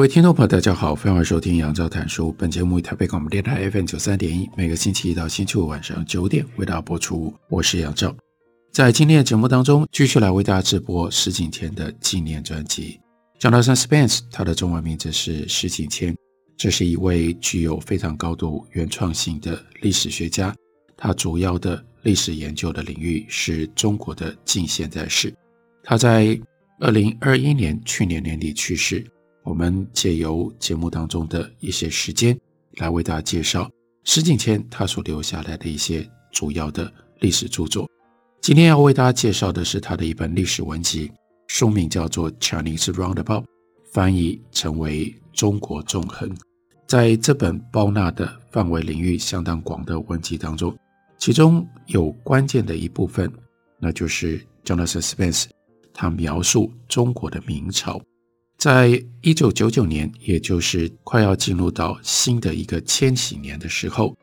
各位听众朋友，大家好，欢迎收听杨照谈书。本节目以台北广播电台 FM 九三点一，每个星期一到星期五晚上九点为大家播出。我是杨照，在今天的节目当中，继续来为大家直播石景谦的纪念专辑。Jonathan Spence，他的中文名字是石景谦，这是一位具有非常高度原创性的历史学家。他主要的历史研究的领域是中国的近现代史。他在二零二一年去年年底去世。我们借由节目当中的一些时间，来为大家介绍石景谦他所留下来的一些主要的历史著作。今天要为大家介绍的是他的一本历史文集，书名叫做《Chinese Roundabout》，翻译成为《中国纵横》。在这本包纳的范围领域相当广的文集当中，其中有关键的一部分，那就是 Jonathan Spence 他描述中国的明朝。在一九九九年，也就是快要进入到新的一个千禧年的时候，《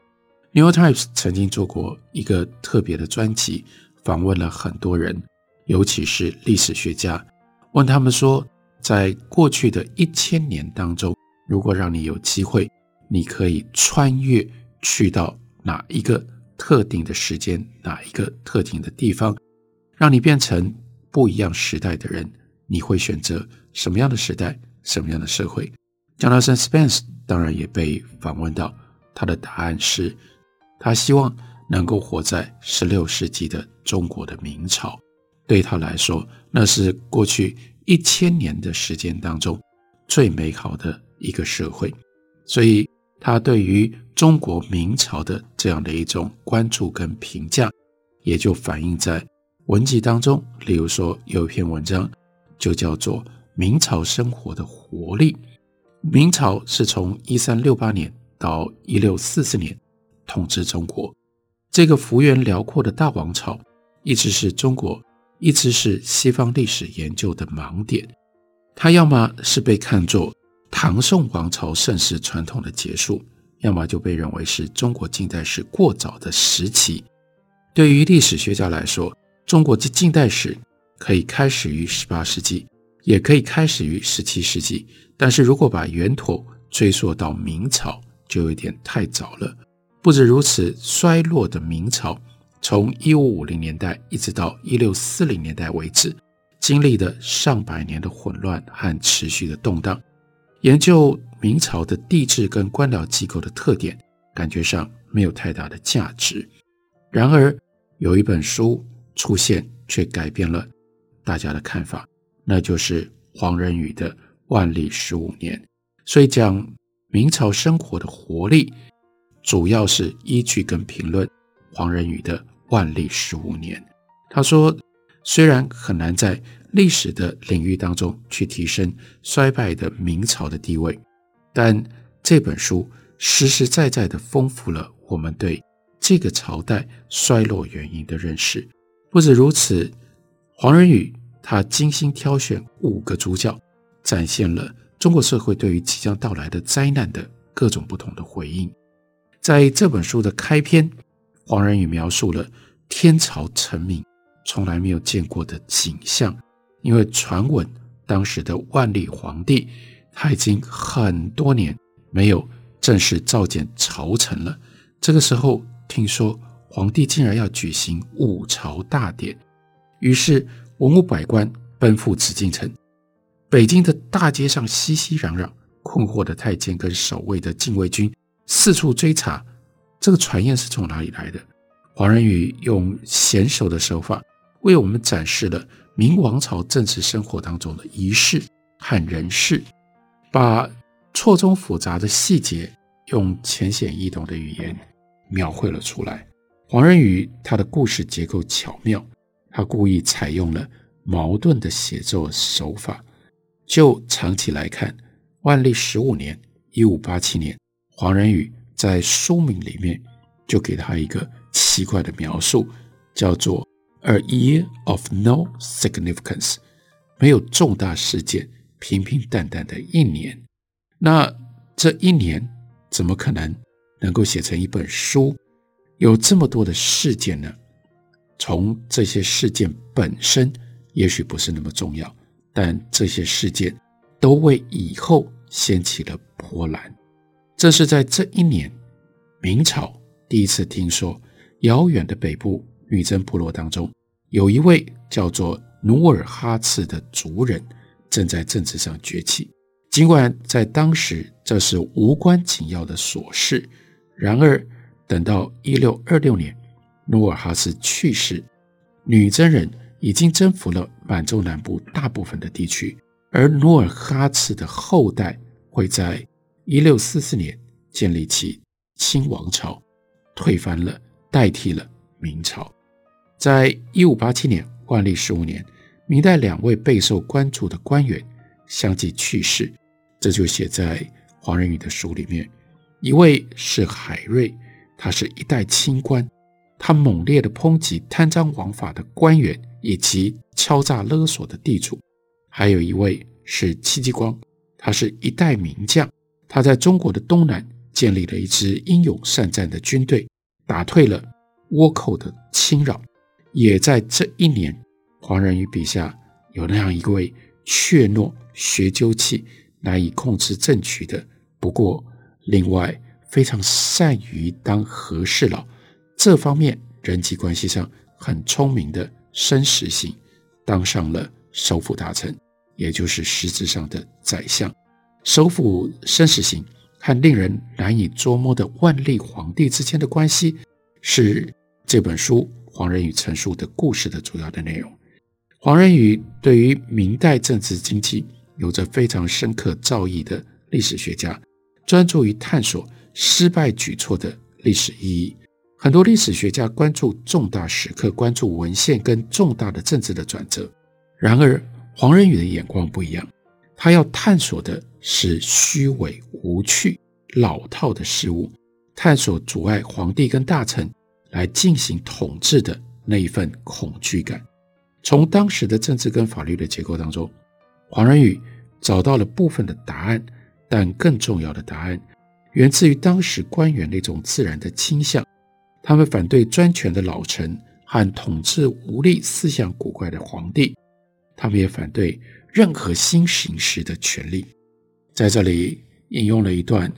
New York Times》曾经做过一个特别的专辑，访问了很多人，尤其是历史学家，问他们说，在过去的一千年当中，如果让你有机会，你可以穿越去到哪一个特定的时间，哪一个特定的地方，让你变成不一样时代的人。你会选择什么样的时代，什么样的社会？Jonathan Spence 当然也被访问到，他的答案是，他希望能够活在十六世纪的中国的明朝。对他来说，那是过去一千年的时间当中最美好的一个社会。所以，他对于中国明朝的这样的一种关注跟评价，也就反映在文集当中。例如说，有一篇文章。就叫做明朝生活的活力。明朝是从一三六八年到一六四四年统治中国，这个幅员辽阔的大王朝，一直是中国，一直是西方历史研究的盲点。它要么是被看作唐宋王朝盛世传统的结束，要么就被认为是中国近代史过早的时期。对于历史学家来说，中国的近代史。可以开始于十八世纪，也可以开始于十七世纪，但是如果把源头追溯到明朝，就有点太早了。不止如此，衰落的明朝，从一五五零年代一直到一六四零年代为止，经历了上百年的混乱和持续的动荡。研究明朝的帝制跟官僚机构的特点，感觉上没有太大的价值。然而，有一本书出现，却改变了。大家的看法，那就是黄仁宇的《万历十五年》。所以讲明朝生活的活力，主要是依据跟评论黄仁宇的《万历十五年》。他说，虽然很难在历史的领域当中去提升衰败的明朝的地位，但这本书实实在在的丰富了我们对这个朝代衰落原因的认识。不止如此。黄仁宇他精心挑选五个主角，展现了中国社会对于即将到来的灾难的各种不同的回应。在这本书的开篇，黄仁宇描述了天朝臣民从来没有见过的景象，因为传闻当时的万历皇帝他已经很多年没有正式召见朝臣了。这个时候，听说皇帝竟然要举行五朝大典。于是，文武百官奔赴紫禁城，北京的大街上熙熙攘攘，困惑的太监跟守卫的禁卫军四处追查，这个传言是从哪里来的？黄仁宇用娴熟的手法，为我们展示了明王朝政治生活当中的仪式和人事，把错综复杂的细节用浅显易懂的语言描绘了出来。黄仁宇他的故事结构巧妙。他故意采用了矛盾的写作手法。就长期来看，万历十五年（一五八七年），黄仁宇在书名里面就给他一个奇怪的描述，叫做 “A year of no significance”，没有重大事件，平平淡淡的一年。那这一年怎么可能能够写成一本书？有这么多的事件呢？从这些事件本身也许不是那么重要，但这些事件都为以后掀起了波澜。这是在这一年，明朝第一次听说，遥远的北部女真部落当中，有一位叫做努尔哈赤的族人正在政治上崛起。尽管在当时这是无关紧要的琐事，然而等到一六二六年。努尔哈赤去世，女真人已经征服了满洲南部大部分的地区，而努尔哈赤的后代会在一六四四年建立起清王朝，推翻了，代替了明朝。在一五八七年万历十五年，明代两位备受关注的官员相继去世，这就写在黄仁宇的书里面。一位是海瑞，他是一代清官。他猛烈地抨击贪赃枉法的官员以及敲诈勒索的地主，还有一位是戚继光，他是一代名将，他在中国的东南建立了一支英勇善战的军队，打退了倭寇的侵扰。也在这一年，黄仁宇笔下有那样一位怯懦、学究气、难以控制政局的，不过另外非常善于当和事佬。这方面人际关系上很聪明的申时行，当上了首辅大臣，也就是实质上的宰相。首辅申时行和令人难以捉摸的万历皇帝之间的关系，是这本书黄仁宇陈述的故事的主要的内容。黄仁宇对于明代政治经济有着非常深刻造诣的历史学家，专注于探索失败举措的历史意义。很多历史学家关注重大时刻，关注文献跟重大的政治的转折。然而，黄仁宇的眼光不一样，他要探索的是虚伪、无趣、老套的事物，探索阻碍皇帝跟大臣来进行统治的那一份恐惧感。从当时的政治跟法律的结构当中，黄仁宇找到了部分的答案，但更重要的答案源自于当时官员那种自然的倾向。他们反对专权的老臣和统治无力、思想古怪的皇帝，他们也反对任何新形式的权力。在这里引用了一段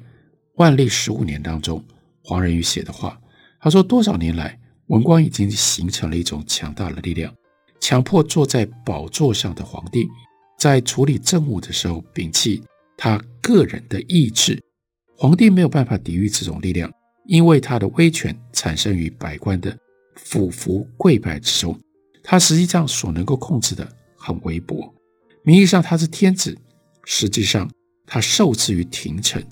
万历十五年当中黄仁宇写的话，他说：“多少年来，文官已经形成了一种强大的力量，强迫坐在宝座上的皇帝在处理政务的时候摒弃他个人的意志，皇帝没有办法抵御这种力量。”因为他的威权产生于百官的俯伏跪拜之中，他实际上所能够控制的很微薄。名义上他是天子，实际上他受制于廷臣。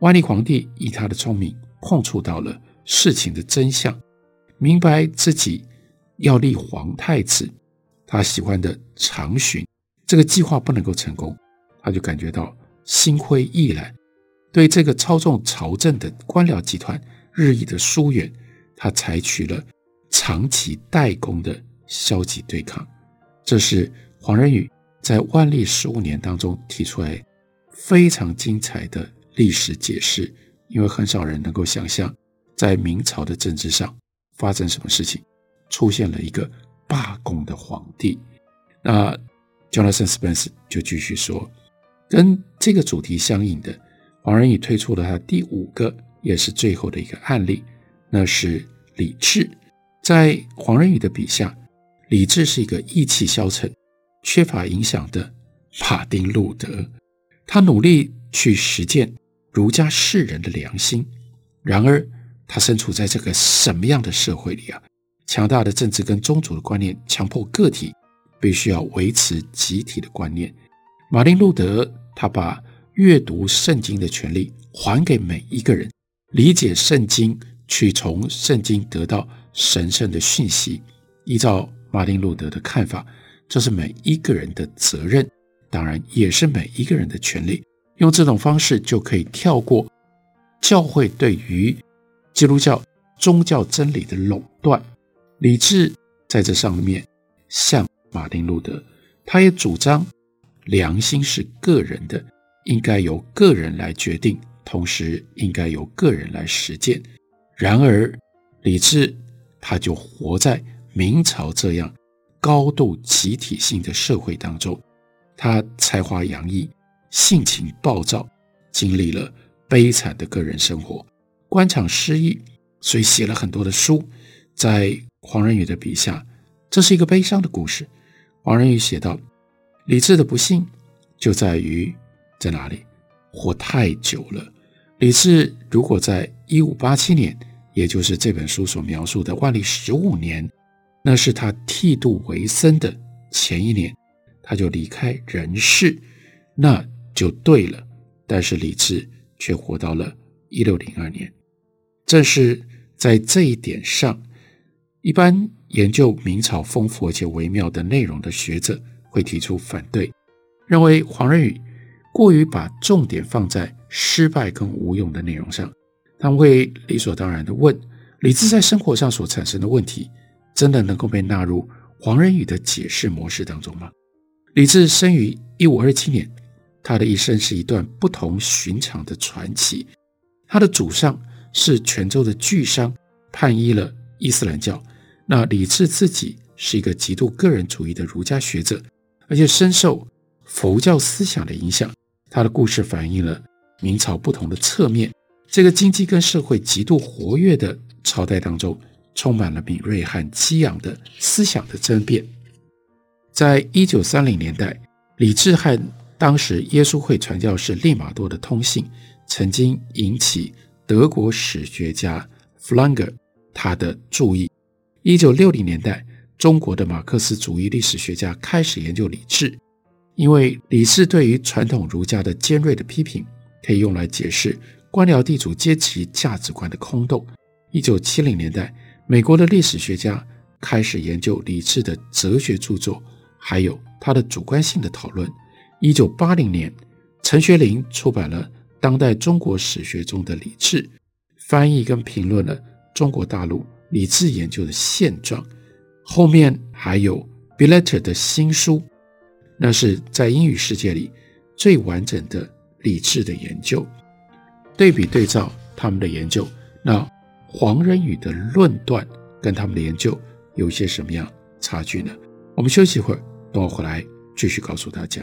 万历皇帝以他的聪明碰触到了事情的真相，明白自己要立皇太子，他喜欢的长巡这个计划不能够成功，他就感觉到心灰意冷。对这个操纵朝政的官僚集团日益的疏远，他采取了长期代工的消极对抗。这是黄仁宇在万历十五年当中提出来非常精彩的历史解释，因为很少人能够想象，在明朝的政治上发生什么事情，出现了一个罢工的皇帝。那 Jonathan Spence 就继续说，跟这个主题相应的。黄仁宇推出了他第五个，也是最后的一个案例，那是李治。在黄仁宇的笔下，李治是一个意气消沉、缺乏影响的马丁·路德。他努力去实践儒家士人的良心，然而他身处在这个什么样的社会里啊？强大的政治跟宗主的观念，强迫个体必须要维持集体的观念。马丁·路德他把阅读圣经的权利还给每一个人，理解圣经，去从圣经得到神圣的讯息。依照马丁路德的看法，这是每一个人的责任，当然也是每一个人的权利。用这种方式就可以跳过教会对于基督教宗教真理的垄断。理智在这上面像马丁路德，他也主张良心是个人的，应该由个人来决定，同时应该由个人来实践。然而，李治他就活在明朝这样高度集体性的社会当中，他才华洋溢。性情暴躁，经历了悲惨的个人生活，官场失意，所以写了很多的书。在黄仁宇的笔下，这是一个悲伤的故事。黄仁宇写道：“李治的不幸就在于在哪里？活太久了。李治如果在一五八七年，也就是这本书所描述的万历十五年，那是他剃度为僧的前一年，他就离开人世，那。”就对了，但是李治却活到了一六零二年。正是在这一点上，一般研究明朝丰富而且微妙的内容的学者会提出反对，认为黄仁宇过于把重点放在失败跟无用的内容上。他们会理所当然地问：李治在生活上所产生的问题，真的能够被纳入黄仁宇的解释模式当中吗？李治生于一五二七年。他的一生是一段不同寻常的传奇。他的祖上是泉州的巨商，叛依了伊斯兰教。那李治自己是一个极度个人主义的儒家学者，而且深受佛教思想的影响。他的故事反映了明朝不同的侧面。这个经济跟社会极度活跃的朝代当中，充满了敏锐和激昂的思想的争辩。在一九三零年代，李治和当时耶稣会传教士利玛窦的通信，曾经引起德国史学家弗兰格他的注意。一九六零年代，中国的马克思主义历史学家开始研究李治，因为李治对于传统儒家的尖锐的批评，可以用来解释官僚地主阶级价值观的空洞。一九七零年代，美国的历史学家开始研究李治的哲学著作，还有他的主观性的讨论。一九八零年，陈学林出版了《当代中国史学中的李治》，翻译跟评论了中国大陆李治研究的现状。后面还有 Billetter 的新书，那是在英语世界里最完整的理智的研究。对比对照他们的研究，那黄仁宇的论断跟他们的研究有些什么样差距呢？我们休息一会儿，等我回来继续告诉大家。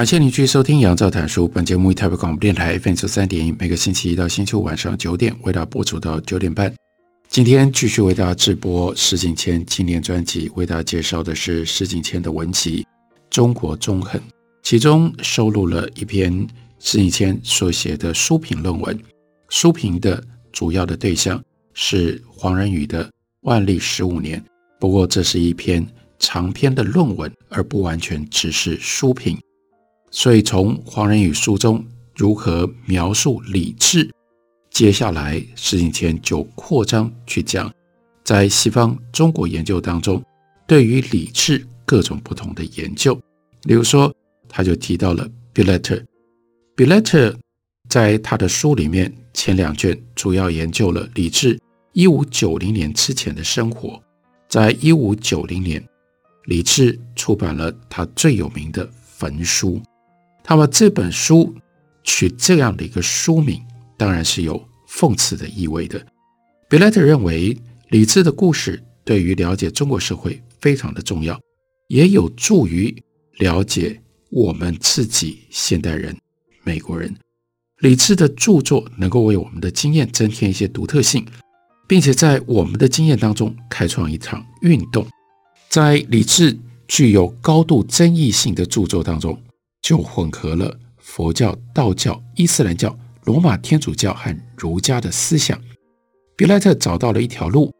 感谢您继续收听《杨照谈书》。本节目以台北广播电台 FM 九三点一，每个星期一到星期五晚上九点为大家播出到九点半。今天继续为大家直播石景谦纪念专辑，为大家介绍的是石景谦的文集《中国中横》，其中收录了一篇石景谦所写的书评论文。书评的主要的对象是黄仁宇的《万历十五年》，不过这是一篇长篇的论文，而不完全只是书评。所以从黄仁宇书中如何描述李治，接下来石景谦就扩张去讲，在西方中国研究当中，对于李治各种不同的研究。例如说，他就提到了 Billetter，Billetter 在他的书里面前两卷主要研究了李治一五九零年之前的生活。在一五九零年，礼制出版了他最有名的《焚书》。那么这本书取这样的一个书名，当然是有讽刺的意味的。比莱特认为，礼制的故事对于了解中国社会非常的重要，也有助于了解我们自己现代人、美国人。礼制的著作能够为我们的经验增添一些独特性，并且在我们的经验当中开创一场运动。在礼制具有高度争议性的著作当中，就混合了佛教、道教、伊斯兰教、罗马天主教和儒家的思想。比莱特找到了一条路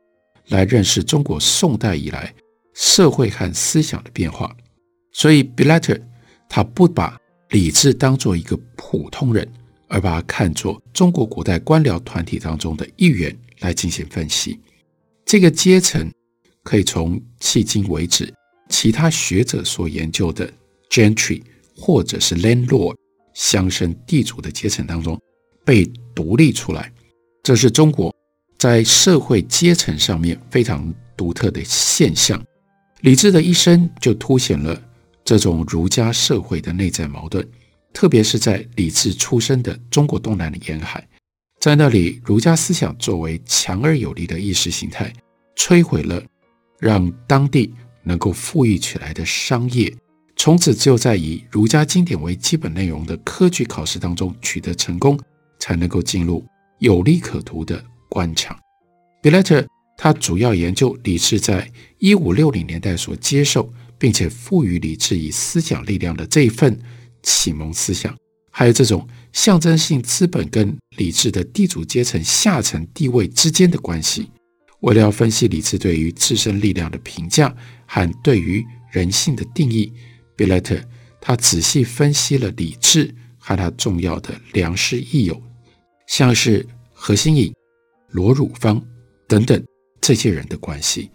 来认识中国宋代以来社会和思想的变化，所以比莱特他不把礼制当做一个普通人，而把它看作中国古代官僚团体当中的一员来进行分析。这个阶层可以从迄今为止其他学者所研究的 gentry。或者是 landlord 乡绅地主的阶层当中被独立出来，这是中国在社会阶层上面非常独特的现象。李治的一生就凸显了这种儒家社会的内在矛盾，特别是在李治出生的中国东南沿海，在那里儒家思想作为强而有力的意识形态，摧毁了让当地能够富裕起来的商业。从此，只有在以儒家经典为基本内容的科举考试当中取得成功，才能够进入有利可图的官场。Bilater，他主要研究礼制在一五六零年代所接受，并且赋予礼制以思想力量的这一份启蒙思想，还有这种象征性资本跟礼制的地主阶层下层地位之间的关系。为了要分析礼制对于自身力量的评价和对于人性的定义。贝莱特他仔细分析了礼制和他重要的良师益友，像是何新颖、罗汝芳等等这些人的关系。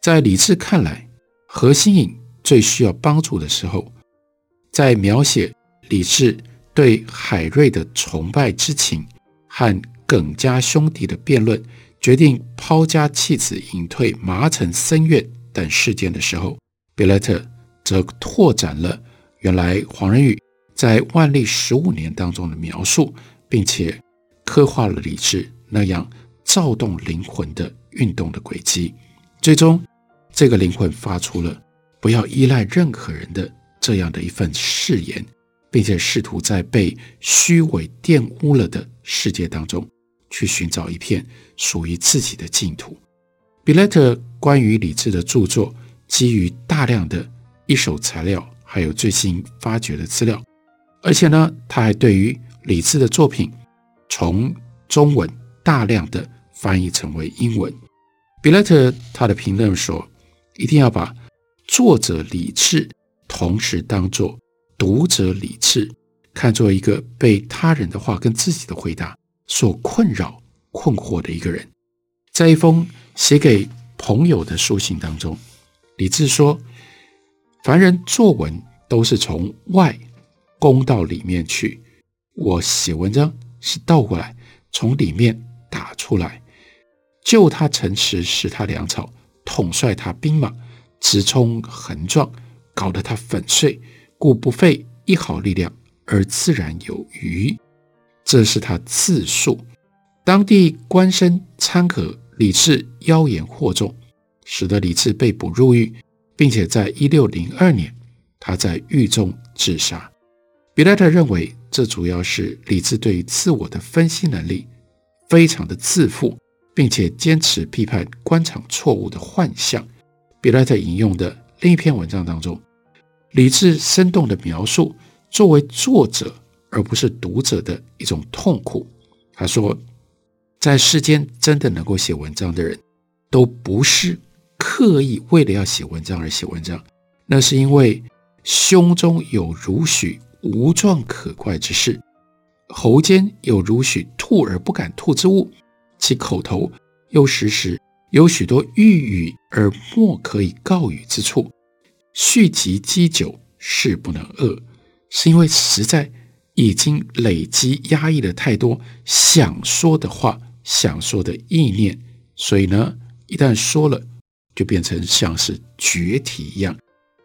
在礼制看来，何新颖最需要帮助的时候，在描写李治对海瑞的崇拜之情和耿家兄弟的辩论，决定抛家弃子隐退麻城僧院等事件的时候，贝莱特。则拓展了原来黄仁宇在万历十五年当中的描述，并且刻画了李治那样躁动灵魂的运动的轨迹。最终，这个灵魂发出了不要依赖任何人的这样的一份誓言，并且试图在被虚伪玷污了的世界当中去寻找一片属于自己的净土。比莱特关于李治的著作，基于大量的。一手材料，还有最新发掘的资料，而且呢，他还对于礼制的作品从中文大量的翻译成为英文。比莱特他的评论说，一定要把作者礼制同时当作读者礼制，看作一个被他人的话跟自己的回答所困扰困惑的一个人。在一封写给朋友的书信当中，礼制说。凡人作文都是从外攻到里面去，我写文章是倒过来，从里面打出来。救他城池，使他粮草，统帅他兵马，直冲横撞，搞得他粉碎，故不费一毫力量而自然有余。这是他自述。当地官绅参合礼制妖言惑众，使得李治被捕入狱。并且在一六零二年，他在狱中自杀。比莱特认为，这主要是礼制对于自我的分析能力非常的自负，并且坚持批判官场错误的幻象。比莱特引用的另一篇文章当中，李治生动地描述作为作者而不是读者的一种痛苦。他说，在世间真的能够写文章的人，都不是刻意为了要写文章而写文章，那是因为胸中有如许无状可怪之事。喉间有如许吐而不敢吐之物，其口头又时时有许多欲语而莫可以告语之处，蓄积积久，誓不能遏，是因为实在已经累积压抑了太多想说的话、想说的意念，所以呢，一旦说了，就变成像是决体一样，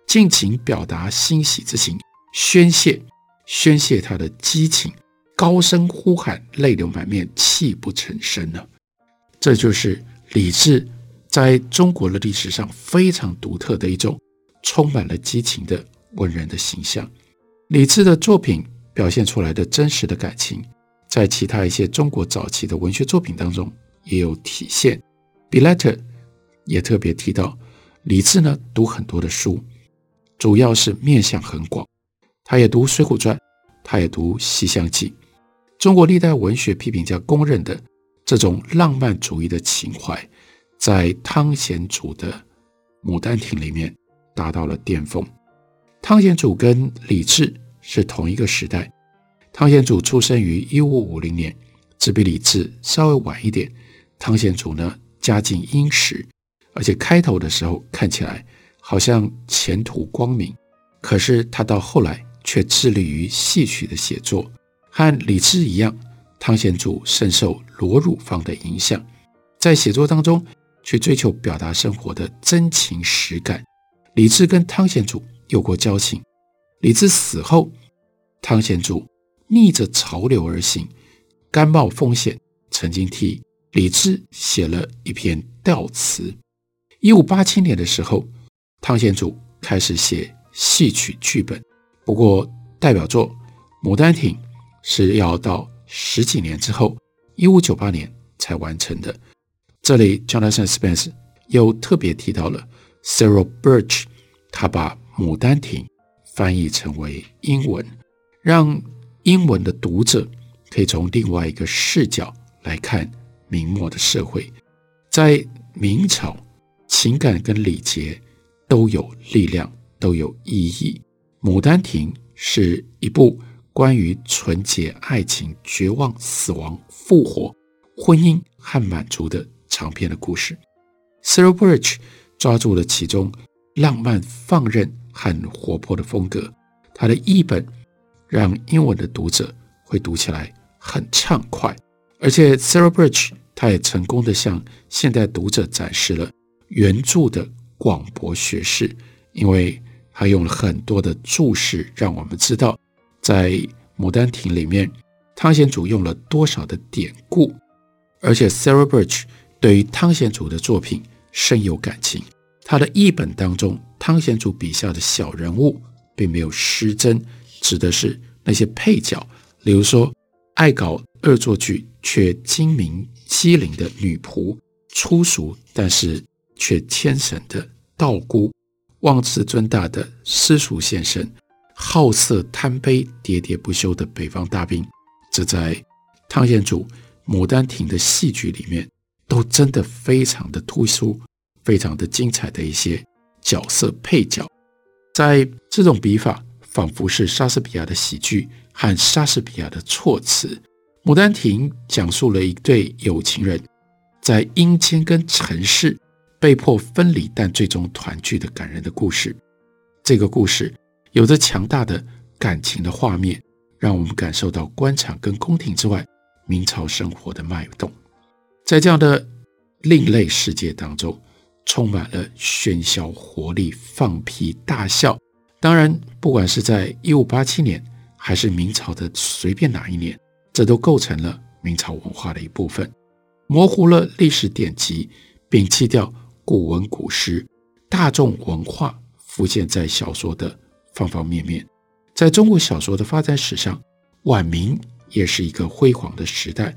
尽情表达欣喜之情，宣泄宣泄他的激情。高声呼喊，泪流满面，泣不成声呢。这就是李治在中国的历史上非常独特的一种充满了激情的文人的形象。李治的作品表现出来的真实的感情，在其他一些中国早期的文学作品当中也有体现。比莱特也特别提到，李治呢读很多的书，主要是面向很广，他也读《水浒传》，他也读《西厢记》。中国历代文学批评家公认的这种浪漫主义的情怀，在汤显祖的《牡丹亭》里面达到了巅峰。汤显祖跟李治是同一个时代，汤显祖出生于一五五零年，只比李治稍微晚一点。汤显祖呢，家境殷实，而且开头的时候看起来好像前途光明，可是他到后来却致力于戏曲的写作。和李治一样，汤显祖深受罗汝芳的影响，在写作当中去追求表达生活的真情实感。李治跟汤显祖有过交情，李治死后，汤显祖逆着潮流而行，甘冒风险，曾经替李治写了一篇悼词。一五八七年的时候，汤显祖开始写戏曲剧本，不过代表作《牡丹亭》。是要到十几年之后，一五九八年才完成的。这里，Jonathan Spence 又特别提到了 Cyril Birch，他把《牡丹亭》翻译成为英文，让英文的读者可以从另外一个视角来看明末的社会。在明朝，情感跟礼节都有力量，都有意义。《牡丹亭》是一部。关于纯洁、爱情、绝望、死亡、复活、婚姻和满足的长篇的故事，Cyril Birch 抓住了其中浪漫、放任和活泼的风格。他的译本让英文的读者会读起来很畅快，而且 Cyril Birch 他也成功地向现代读者展示了原著的广博学识，因为他用了很多的注释，让我们知道。在《牡丹亭》里面，汤显祖用了多少的典故，而且 Sarah Birch 对于汤显祖的作品深有感情。他的译本当中，汤显祖笔下的小人物并没有失真，指的是那些配角，比如说爱搞恶作剧却精明机灵的女仆，粗俗但是却牵绳的道姑，妄自尊大的私塾先生。好色贪杯、喋喋不休的北方大兵，这在汤显祖《牡丹亭》的戏剧里面都真的非常的突出，非常的精彩的一些角色配角。在这种笔法，仿佛是莎士比亚的喜剧和莎士比亚的措辞。《牡丹亭》讲述了一对有情人在阴间跟尘世被迫分离，但最终团聚的感人的故事。这个故事。有着强大的感情的画面，让我们感受到官场跟宫廷之外明朝生活的脉动。在这样的另类世界当中，充满了喧嚣、活力、放屁、大笑。当然，不管是在一五八七年，还是明朝的随便哪一年，这都构成了明朝文化的一部分。模糊了历史典籍，摒弃掉古文古诗，大众文化浮现在小说的。方方面面，在中国小说的发展史上，晚明也是一个辉煌的时代。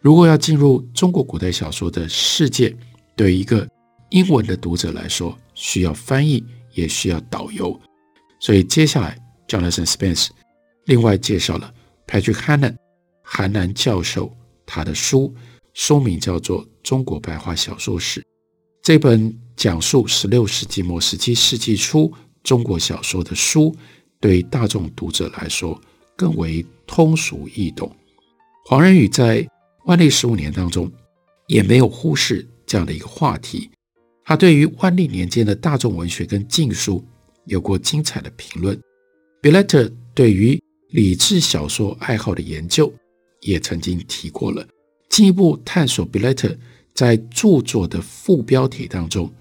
如果要进入中国古代小说的世界，对一个英文的读者来说，需要翻译，也需要导游。所以接下来，Jonathan Spence 另外介绍了 Patrick Hannan 韩南教授他的书，书名叫做《中国白话小说史》。这本讲述十六世纪末、十七世纪初中国小说的书，对大众读者来说更为通俗易懂。黄仁宇在万历十五年当中，也没有忽视这样的一个话题。他对于万历年间的大众文学跟禁书有过精彩的评论。Bellata 对于理智小说爱好的研究，也曾经提过了。进一步探索 Billater 在著作的副标题当中，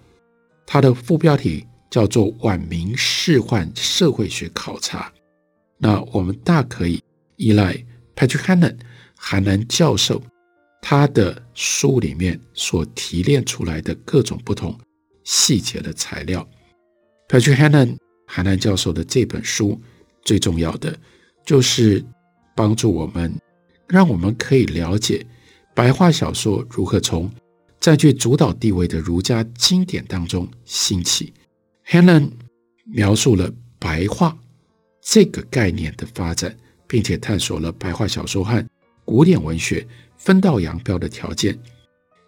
它的副标题叫做“晚明仕宦社会学考察”。那我们大可以依赖 Patrick Hannan 韩南教授他的书里面所提炼出来的各种不同细节的材料，Patrick Hannan 韩南教授的这本书最重要的就是帮助我们，让我们可以了解白话小说如何从占据主导地位的儒家经典当中兴起。Helen 描述了白话这个概念的发展，并且探索了白话小说和古典文学分道扬镳的条件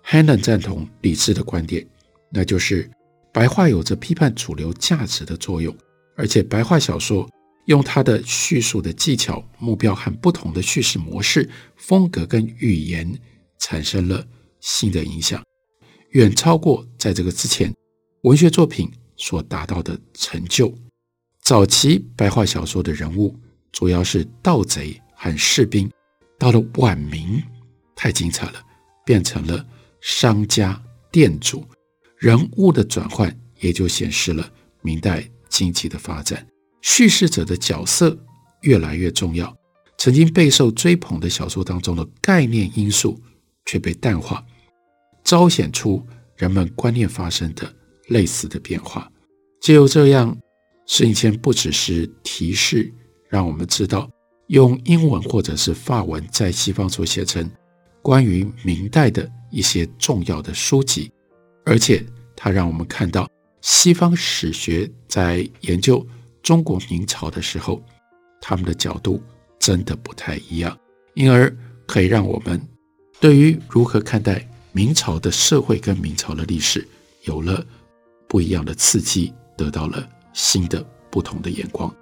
Helen 赞同李治的观点，那就是白话有着批判主流价值的作用，而且白话小说用它的叙述的技巧、目标和不同的叙事模式、风格跟语言，产生了新的影响，远超过在这个之前文学作品所达到的成就。早期白话小说的人物主要是盗贼和士兵。到了晚明，太精彩了，变成了商家、店主，人物的转换也就显示了明代经济的发展。叙事者的角色越来越重要，曾经备受追捧的小说当中的概念因素却被淡化，彰显出人们观念发生的类似的变化。只有这样，施英谦不只是提示，让我们知道。用英文或者是法文在西方所写成关于明代的一些重要的书籍，而且它让我们看到西方史学在研究中国明朝的时候，他们的角度真的不太一样，因而可以让我们对于如何看待明朝的社会跟明朝的历史有了不一样的刺激，得到了新的不同的眼光。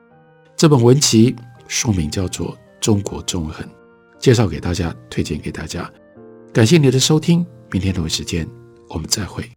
这本文集。书名叫做《中国纵横》，介绍给大家，推荐给大家。感谢你的收听，明天同一时间我们再会。